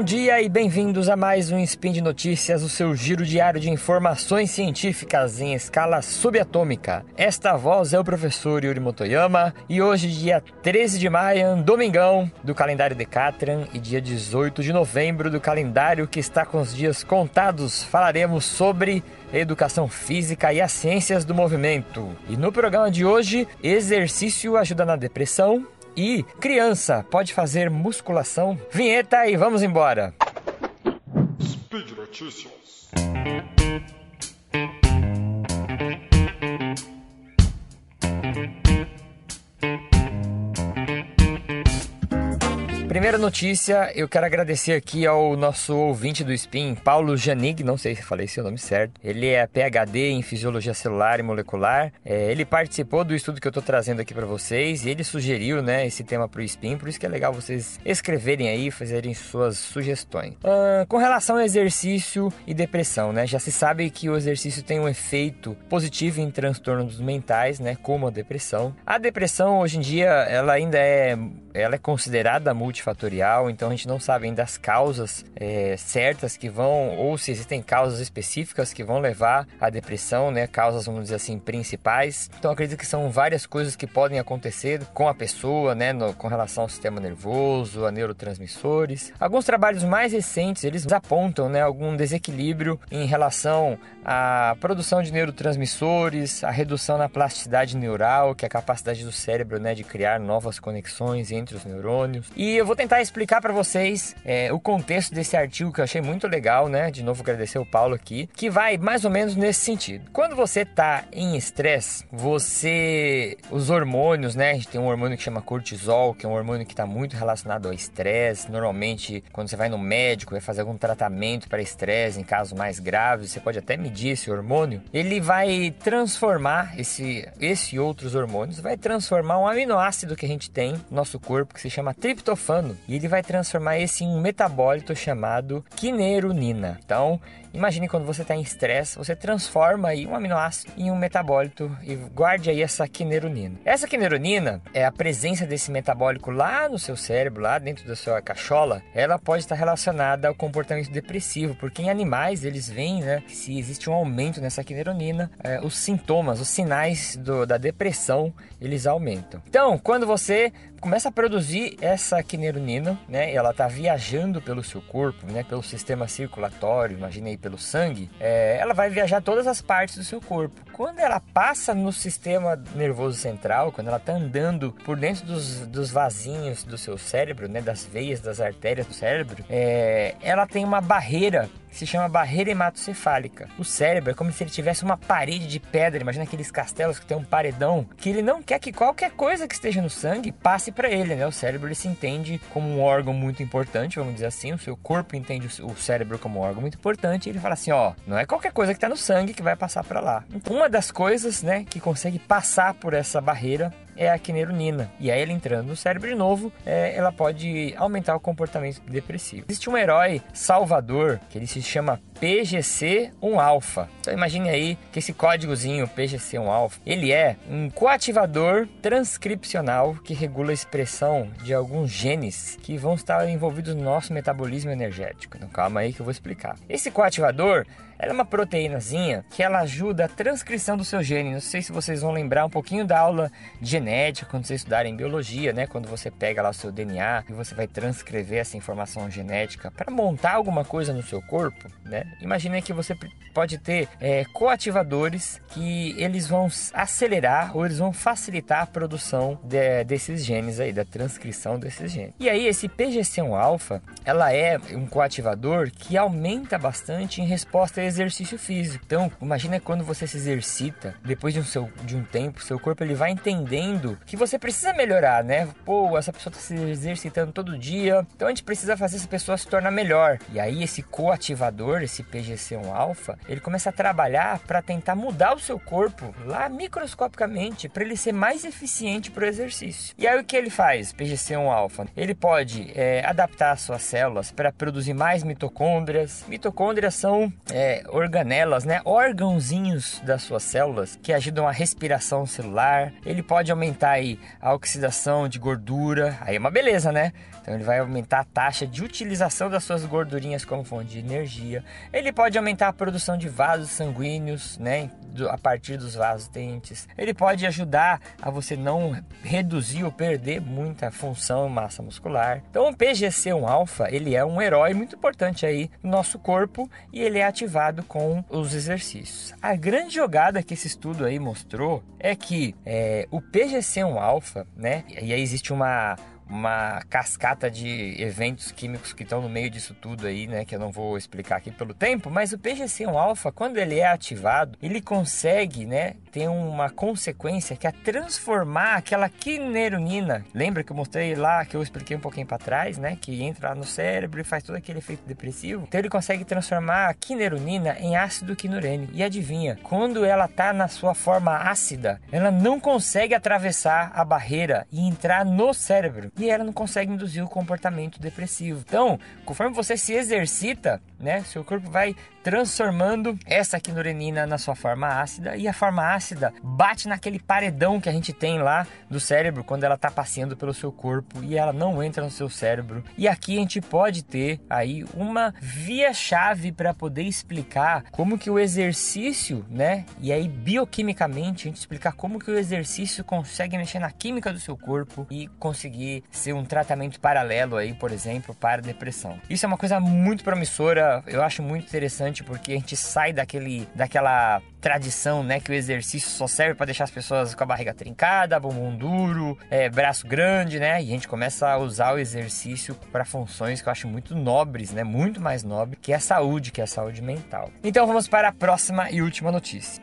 bom dia e bem-vindos a mais um Spin de Notícias, o seu giro diário de informações científicas em escala subatômica. Esta voz é o professor Yuri Motoyama e hoje, dia 13 de maio, domingão do calendário Decatran e dia 18 de novembro do calendário que está com os dias contados, falaremos sobre educação física e as ciências do movimento. E no programa de hoje, exercício ajuda na depressão, e criança pode fazer musculação? Vinheta e vamos embora. Speed Notícias. Primeira notícia, eu quero agradecer aqui ao nosso ouvinte do Spin, Paulo Janig, não sei se falei seu nome certo. Ele é PhD em Fisiologia Celular e Molecular. É, ele participou do estudo que eu estou trazendo aqui para vocês e ele sugeriu né, esse tema para o Spin, por isso que é legal vocês escreverem aí, fazerem suas sugestões. Com relação ao exercício e depressão, né, já se sabe que o exercício tem um efeito positivo em transtornos mentais, né, como a depressão. A depressão, hoje em dia, ela ainda é, ela é considerada multi multifatorial, então a gente não sabe ainda as causas é, certas que vão, ou se existem causas específicas que vão levar à depressão, né? Causas, vamos dizer assim, principais. Então acredito que são várias coisas que podem acontecer com a pessoa, né? No, com relação ao sistema nervoso, a neurotransmissores. Alguns trabalhos mais recentes, eles apontam, né? Algum desequilíbrio em relação à produção de neurotransmissores, a redução na plasticidade neural, que é a capacidade do cérebro, né? De criar novas conexões entre os neurônios. E eu vou tentar explicar para vocês é, o contexto desse artigo que eu achei muito legal, né? De novo agradecer o Paulo aqui, que vai mais ou menos nesse sentido. Quando você tá em estresse, você os hormônios, né? A gente tem um hormônio que chama cortisol, que é um hormônio que está muito relacionado ao estresse. Normalmente, quando você vai no médico, vai fazer algum tratamento para estresse em casos mais graves, você pode até medir esse hormônio. Ele vai transformar esse esse e outros hormônios, vai transformar um aminoácido que a gente tem no nosso corpo que se chama triptofano e ele vai transformar esse em um metabólito chamado quinerunina. Então, Imagine quando você está em estresse, você transforma aí um aminoácido em um metabólito e guarde aí essa quinerunina. Essa quinerunina é a presença desse metabólico lá no seu cérebro, lá dentro da sua cachola, ela pode estar relacionada ao comportamento depressivo, porque em animais eles veem, né, que se existe um aumento nessa quinerunina, é, os sintomas, os sinais do, da depressão, eles aumentam. Então, quando você começa a produzir essa quinerunina, né, ela está viajando pelo seu corpo, né, pelo sistema circulatório, imagine aí pelo sangue, é, ela vai viajar todas as partes do seu corpo. Quando ela passa no sistema nervoso central, quando ela está andando por dentro dos, dos vasinhos do seu cérebro, né, das veias, das artérias do cérebro, é, ela tem uma barreira se chama barreira hematocefálica. O cérebro é como se ele tivesse uma parede de pedra, imagina aqueles castelos que tem um paredão, que ele não quer que qualquer coisa que esteja no sangue passe para ele, né? O cérebro ele se entende como um órgão muito importante, vamos dizer assim, o seu corpo entende o cérebro como um órgão muito importante, e ele fala assim, ó, não é qualquer coisa que está no sangue que vai passar para lá. Então, uma das coisas, né, que consegue passar por essa barreira é a quinerunina. E aí ela entrando no cérebro de novo, é, ela pode aumentar o comportamento depressivo. Existe um herói salvador que ele se chama PGC1-alfa. Então imagine aí que esse códigozinho PGC1-alfa, ele é um coativador transcripcional que regula a expressão de alguns genes que vão estar envolvidos no nosso metabolismo energético. Então calma aí que eu vou explicar. Esse coativador ela é uma proteínazinha que ela ajuda a transcrição do seu gene. Não sei se vocês vão lembrar um pouquinho da aula de genética quando vocês estudarem biologia, né? Quando você pega lá o seu DNA e você vai transcrever essa informação genética para montar alguma coisa no seu corpo, né? Imagina que você pode ter é, coativadores que eles vão acelerar ou eles vão facilitar a produção de, desses genes aí, da transcrição desses genes. E aí esse PGC1-alfa, ela é um coativador que aumenta bastante em resposta a exercício físico. Então, imagina quando você se exercita, depois de um, seu, de um tempo, seu corpo ele vai entendendo que você precisa melhorar, né? Pô, essa pessoa está se exercitando todo dia, então a gente precisa fazer essa pessoa se tornar melhor. E aí esse coativador, esse esse PGC1 alfa, ele começa a trabalhar para tentar mudar o seu corpo lá microscopicamente para ele ser mais eficiente para o exercício. E aí o que ele faz, PGC1 alfa? Ele pode é, adaptar as suas células para produzir mais mitocôndrias. Mitocôndrias são é, organelas, né? órgãozinhos das suas células que ajudam a respiração celular. Ele pode aumentar aí a oxidação de gordura. Aí é uma beleza, né? Então ele vai aumentar a taxa de utilização das suas gordurinhas como fonte de energia. Ele pode aumentar a produção de vasos sanguíneos, né, a partir dos vasos dentes. Ele pode ajudar a você não reduzir ou perder muita função e massa muscular. Então o PGC1 alfa, ele é um herói muito importante aí no nosso corpo e ele é ativado com os exercícios. A grande jogada que esse estudo aí mostrou é que é, o PGC1 alfa, né, e aí existe uma uma cascata de eventos químicos que estão no meio disso tudo aí, né, que eu não vou explicar aqui pelo tempo, mas o PGC1 alfa, quando ele é ativado, ele consegue, né, ter uma consequência que é transformar aquela quineronina. Lembra que eu mostrei lá, que eu expliquei um pouquinho para trás, né, que entra lá no cérebro e faz todo aquele efeito depressivo. Então ele consegue transformar a quineronina em ácido quinurênico. E adivinha, quando ela tá na sua forma ácida, ela não consegue atravessar a barreira e entrar no cérebro e ela não consegue induzir o comportamento depressivo. Então, conforme você se exercita, né, seu corpo vai transformando essa quinurenina na sua forma ácida e a forma ácida bate naquele paredão que a gente tem lá do cérebro quando ela está passeando pelo seu corpo e ela não entra no seu cérebro. E aqui a gente pode ter aí uma via chave para poder explicar como que o exercício, né, e aí bioquimicamente a gente explicar como que o exercício consegue mexer na química do seu corpo e conseguir ser um tratamento paralelo aí, por exemplo, para depressão. Isso é uma coisa muito promissora, eu acho muito interessante porque a gente sai daquele daquela tradição, né, que o exercício só serve para deixar as pessoas com a barriga trincada, bumbum duro, é, braço grande, né? E a gente começa a usar o exercício para funções que eu acho muito nobres, né? Muito mais nobre, que é a saúde, que é a saúde mental. Então vamos para a próxima e última notícia.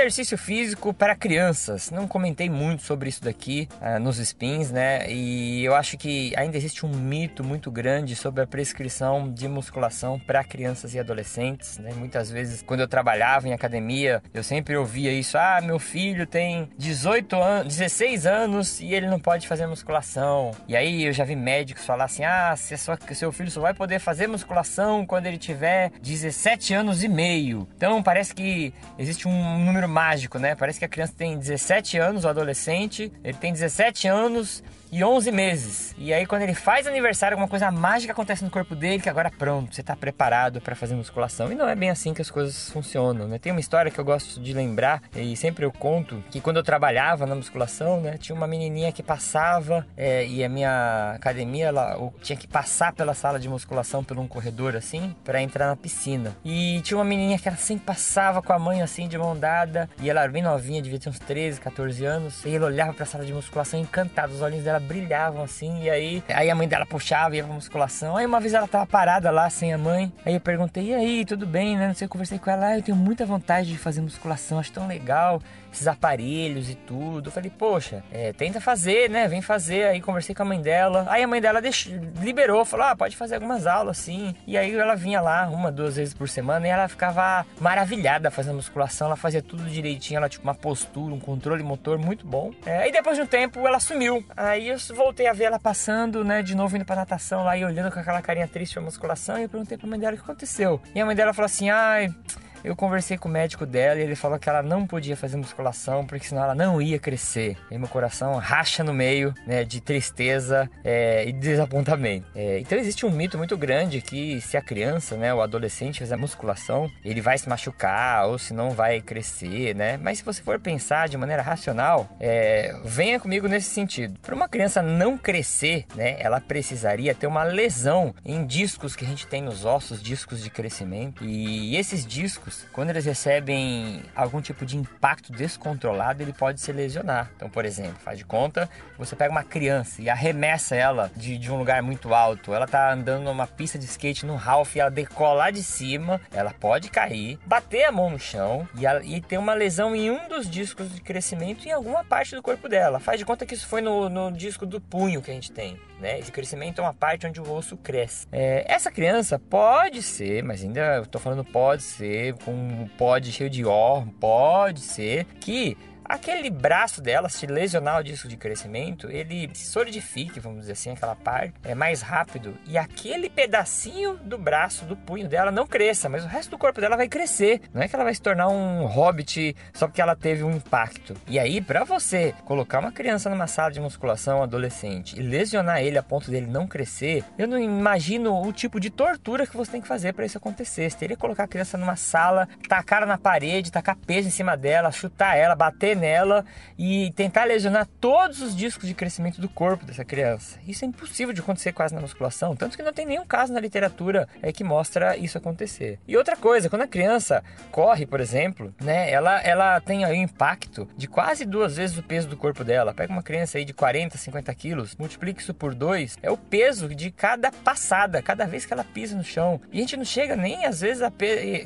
Exercício físico para crianças. Não comentei muito sobre isso daqui uh, nos spins, né? E eu acho que ainda existe um mito muito grande sobre a prescrição de musculação para crianças e adolescentes, né? Muitas vezes, quando eu trabalhava em academia, eu sempre ouvia isso: ah, meu filho tem 18 anos, 16 anos e ele não pode fazer musculação. E aí eu já vi médicos falar assim: ah, se seu filho só vai poder fazer musculação quando ele tiver 17 anos e meio. Então parece que existe um número mágico, né? Parece que a criança tem 17 anos, o adolescente, ele tem 17 anos e 11 meses. E aí quando ele faz aniversário, alguma coisa mágica acontece no corpo dele que agora pronto, você está preparado para fazer musculação. E não é bem assim que as coisas funcionam, né? Tem uma história que eu gosto de lembrar e sempre eu conto que quando eu trabalhava na musculação, né, tinha uma menininha que passava é, e a minha academia ela tinha que passar pela sala de musculação por um corredor assim para entrar na piscina. E tinha uma menininha que ela sempre passava com a mãe assim de mão dada e ela era bem novinha, devia ter uns 13, 14 anos, e ela olhava para a sala de musculação encantado, os olhinhos dela brilhavam assim. E aí, aí a mãe dela puxava, ia pra musculação. Aí uma vez ela tava parada lá sem a mãe. Aí eu perguntei: e aí, tudo bem, né? Não sei, eu conversei com ela. Ah, eu tenho muita vontade de fazer musculação, acho tão legal esses aparelhos e tudo. Eu falei, poxa, é, tenta fazer, né? Vem fazer. Aí conversei com a mãe dela. Aí a mãe dela deixou, liberou, falou: ah, pode fazer algumas aulas assim. E aí ela vinha lá uma, duas vezes por semana e ela ficava maravilhada fazendo musculação. Ela fazia tudo direitinho, ela tinha uma postura, um controle motor muito bom. É, e depois de um tempo ela sumiu. Aí eu voltei a ver ela passando, né? De novo indo pra natação lá e olhando com aquela carinha triste pra musculação. E eu perguntei pra mãe dela o que aconteceu. E a mãe dela falou assim: ai. Eu conversei com o médico dela e ele falou que ela não podia fazer musculação porque senão ela não ia crescer. E meu coração racha no meio, né, de tristeza é, e desapontamento. É, então existe um mito muito grande que se a criança, né, o adolescente fizer musculação, ele vai se machucar ou se não vai crescer, né? Mas se você for pensar de maneira racional, é, venha comigo nesse sentido. Para uma criança não crescer, né, ela precisaria ter uma lesão em discos que a gente tem nos ossos, discos de crescimento. E esses discos quando eles recebem algum tipo de impacto descontrolado, ele pode se lesionar. Então, por exemplo, faz de conta, você pega uma criança e arremessa ela de, de um lugar muito alto, ela tá andando numa pista de skate no Ralph e ela decola lá de cima, ela pode cair, bater a mão no chão e, ela, e ter uma lesão em um dos discos de crescimento em alguma parte do corpo dela. Faz de conta que isso foi no, no disco do punho que a gente tem. Né? Esse crescimento é uma parte onde o osso cresce. É, essa criança pode ser, mas ainda eu tô falando pode ser, com um pod cheio de ó, pode ser que aquele braço dela, se lesionar o disco de crescimento, ele se solidifique, vamos dizer assim, aquela parte, é mais rápido e aquele pedacinho do braço, do punho dela não cresça, mas o resto do corpo dela vai crescer. Não é que ela vai se tornar um hobbit só porque ela teve um impacto. E aí, para você colocar uma criança numa sala de musculação, um adolescente, e lesionar ele a ponto dele não crescer, eu não imagino o tipo de tortura que você tem que fazer para isso acontecer. Você teria que colocar a criança numa sala, tacar na parede, tacar peso em cima dela, chutar ela, bater nela e tentar lesionar todos os discos de crescimento do corpo dessa criança. Isso é impossível de acontecer quase na musculação, tanto que não tem nenhum caso na literatura é, que mostra isso acontecer. E outra coisa, quando a criança corre, por exemplo, né, ela, ela tem aí um impacto de quase duas vezes o peso do corpo dela. Pega uma criança aí de 40, 50 quilos, multiplica isso por dois, é o peso de cada passada, cada vez que ela pisa no chão. E a gente não chega nem às vezes a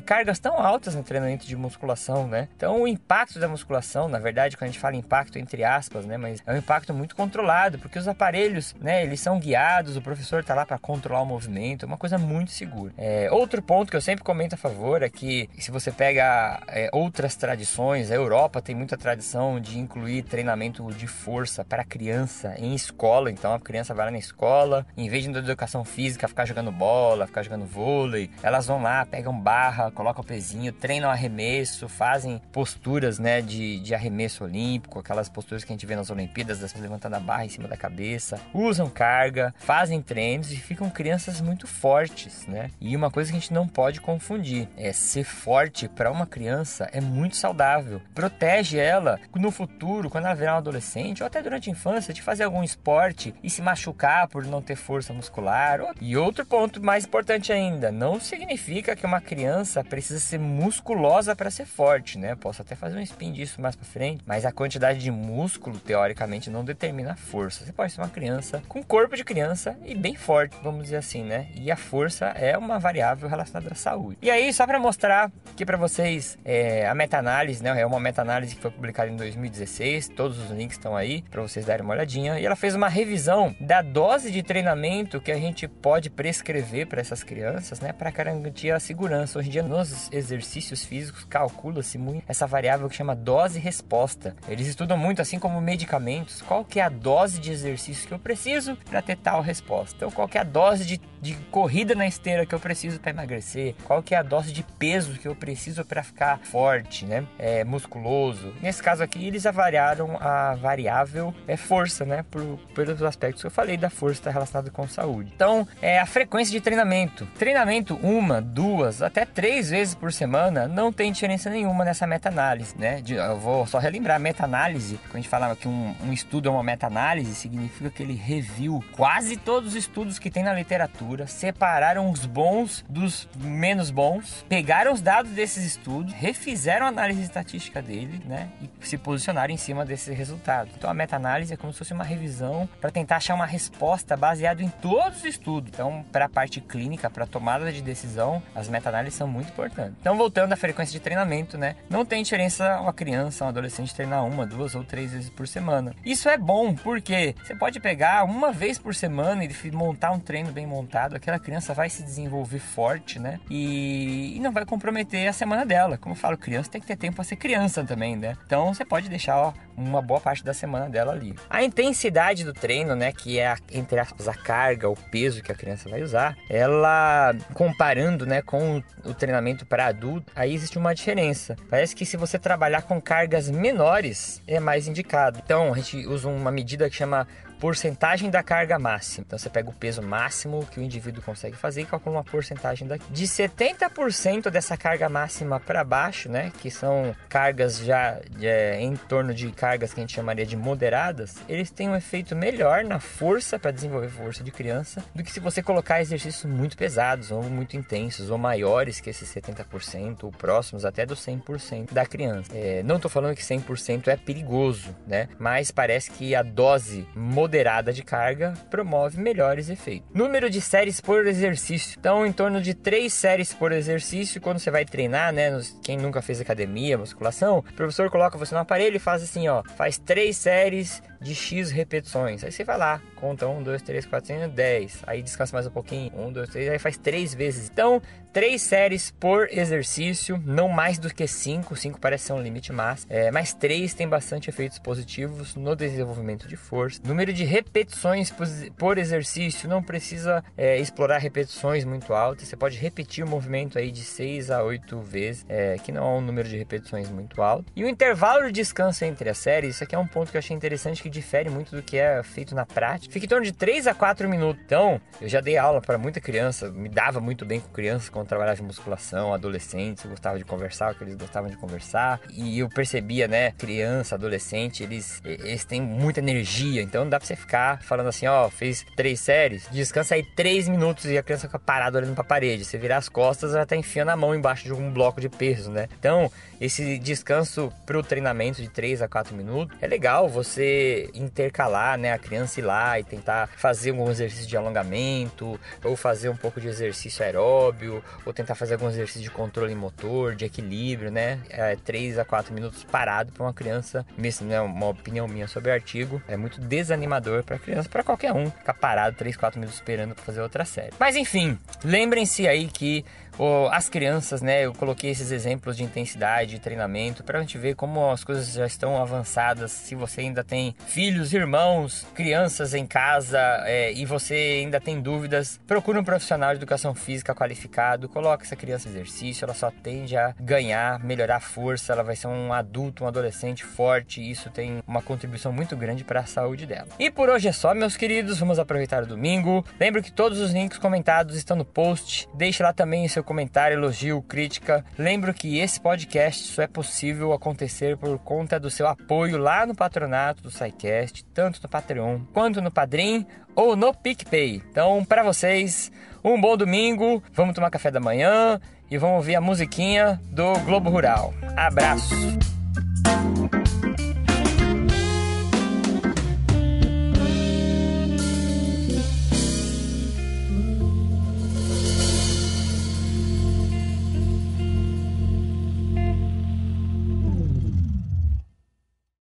cargas tão altas no treinamento de musculação, né? Então o impacto da musculação, na verdade, quando a gente fala impacto entre aspas, né, mas é um impacto muito controlado, porque os aparelhos, né, eles são guiados, o professor está lá para controlar o movimento, é uma coisa muito segura. É, outro ponto que eu sempre comento a favor é que se você pega é, outras tradições, a Europa tem muita tradição de incluir treinamento de força para criança em escola, então a criança vai lá na escola, em vez de na educação física ficar jogando bola, ficar jogando vôlei, elas vão lá, pegam barra, colocam o pezinho, treinam arremesso, fazem posturas, né, de, de arremesso arremesso olímpico, aquelas posturas que a gente vê nas Olimpíadas, das levantando a barra em cima da cabeça, usam carga, fazem treinos e ficam crianças muito fortes, né? E uma coisa que a gente não pode confundir é ser forte para uma criança é muito saudável, protege ela no futuro, quando ela virar uma adolescente ou até durante a infância, de fazer algum esporte e se machucar por não ter força muscular. E outro ponto mais importante ainda, não significa que uma criança precisa ser musculosa para ser forte, né? Posso até fazer um spin disso mais para frente mas a quantidade de músculo, teoricamente, não determina a força. Você pode ser uma criança com corpo de criança e bem forte, vamos dizer assim, né? E a força é uma variável relacionada à saúde. E aí, só para mostrar que para vocês é, a meta-análise, né? É uma meta-análise que foi publicada em 2016, todos os links estão aí para vocês darem uma olhadinha. E ela fez uma revisão da dose de treinamento que a gente pode prescrever para essas crianças, né? Para garantir a segurança. Hoje em dia, nos exercícios físicos, calcula-se muito essa variável que chama dose-resposta resposta. Eles estudam muito, assim como medicamentos, qual que é a dose de exercício que eu preciso para ter tal resposta. Então, qual que é a dose de, de corrida na esteira que eu preciso para emagrecer? Qual que é a dose de peso que eu preciso para ficar forte, né? É, musculoso. Nesse caso aqui, eles avaliaram a variável é força, né? Por, pelos aspectos que eu falei da força está relacionada com saúde. Então, é a frequência de treinamento. Treinamento uma, duas, até três vezes por semana não tem diferença nenhuma nessa meta-análise, né? Eu vou só relembrar, meta-análise, quando a gente falava que um, um estudo é uma meta-análise, significa que ele reviu quase todos os estudos que tem na literatura, separaram os bons dos menos bons, pegaram os dados desses estudos, refizeram a análise estatística dele, né, e se posicionaram em cima desses resultados. Então a meta-análise é como se fosse uma revisão para tentar achar uma resposta baseada em todos os estudos. Então, para a parte clínica, para tomada de decisão, as meta-análises são muito importantes. Então, voltando à frequência de treinamento, né, não tem diferença uma criança, um adolescente adolescente treinar uma, duas ou três vezes por semana. Isso é bom porque você pode pegar uma vez por semana e montar um treino bem montado, aquela criança vai se desenvolver forte, né? E, e não vai comprometer a semana dela. Como eu falo, criança tem que ter tempo para ser criança também, né? Então você pode deixar ó, uma boa parte da semana dela ali. A intensidade do treino, né, que é entre aspas a carga, o peso que a criança vai usar, ela comparando, né, com o treinamento para adulto, aí existe uma diferença. Parece que se você trabalhar com cargas menores é mais indicado. Então, a gente usa uma medida que chama porcentagem da carga máxima. Então você pega o peso máximo que o indivíduo consegue fazer e calcula uma porcentagem daqui. De 70% dessa carga máxima para baixo, né, que são cargas já é, em torno de cargas que a gente chamaria de moderadas, eles têm um efeito melhor na força para desenvolver força de criança do que se você colocar exercícios muito pesados ou muito intensos ou maiores que esses 70% ou próximos até do 100% da criança. É, não estou falando que 100% é perigoso, né? Mas parece que a dose moderada de carga promove melhores efeitos. Número de séries por exercício. Então, em torno de 3 séries por exercício quando você vai treinar, né? Quem nunca fez academia, musculação, o professor coloca você no aparelho e faz assim, ó, faz 3 séries de X repetições. Aí você vai lá, conta 1, 2, 3, 4, 5, 10. Aí descansa mais um pouquinho. 1, 2, 3, aí faz 3 vezes. Então, 3 séries por exercício, não mais do que 5. 5 parece ser um limite máximo. É, mas 3 tem bastante efeitos positivos no desenvolvimento de força. Número de repetições por exercício, não precisa é, explorar repetições muito altas. Você pode repetir o movimento aí de 6 a 8 vezes, é, que não é um número de repetições muito alto. E o intervalo de descanso entre as séries, isso aqui é um ponto que eu achei interessante que difere muito do que é feito na prática. Fica em torno de 3 a 4 minutos. Então, eu já dei aula para muita criança, me dava muito bem com crianças quando trabalhava em musculação, adolescentes, eu gostava de conversar, o que eles gostavam de conversar. E eu percebia, né, criança, adolescente, eles, eles têm muita energia, então não dá pra você ficar falando assim, ó, fez três séries, descansa aí três minutos e a criança fica parada olhando pra parede. Você virar as costas, ela tá enfiando a mão embaixo de um bloco de peso, né? Então, esse descanso pro treinamento de 3 a 4 minutos é legal você intercalar, né, a criança ir lá e tentar fazer algum exercício de alongamento, ou fazer um pouco de exercício aeróbio, ou tentar fazer algum exercício de controle motor, de equilíbrio, né? É 3 a 4 minutos parado para uma criança, mesmo, né, uma opinião minha sobre o artigo, é muito desanimador para criança, para qualquer um, ficar parado 3, 4 minutos esperando para fazer outra série. Mas enfim, lembrem-se aí que as crianças, né? Eu coloquei esses exemplos de intensidade, de treinamento, para a gente ver como as coisas já estão avançadas. Se você ainda tem filhos, irmãos, crianças em casa é, e você ainda tem dúvidas, procure um profissional de educação física qualificado, coloque essa criança em exercício, ela só tende a ganhar, melhorar a força, ela vai ser um adulto, um adolescente forte, e isso tem uma contribuição muito grande para a saúde dela. E por hoje é só, meus queridos, vamos aproveitar o domingo. Lembro que todos os links comentados estão no post. Deixe lá também seu comentário, elogio, crítica. Lembro que esse podcast só é possível acontecer por conta do seu apoio lá no patronato do SciCast, tanto no Patreon quanto no Padrim ou no PicPay. Então, para vocês, um bom domingo, vamos tomar café da manhã e vamos ouvir a musiquinha do Globo Rural. Abraço!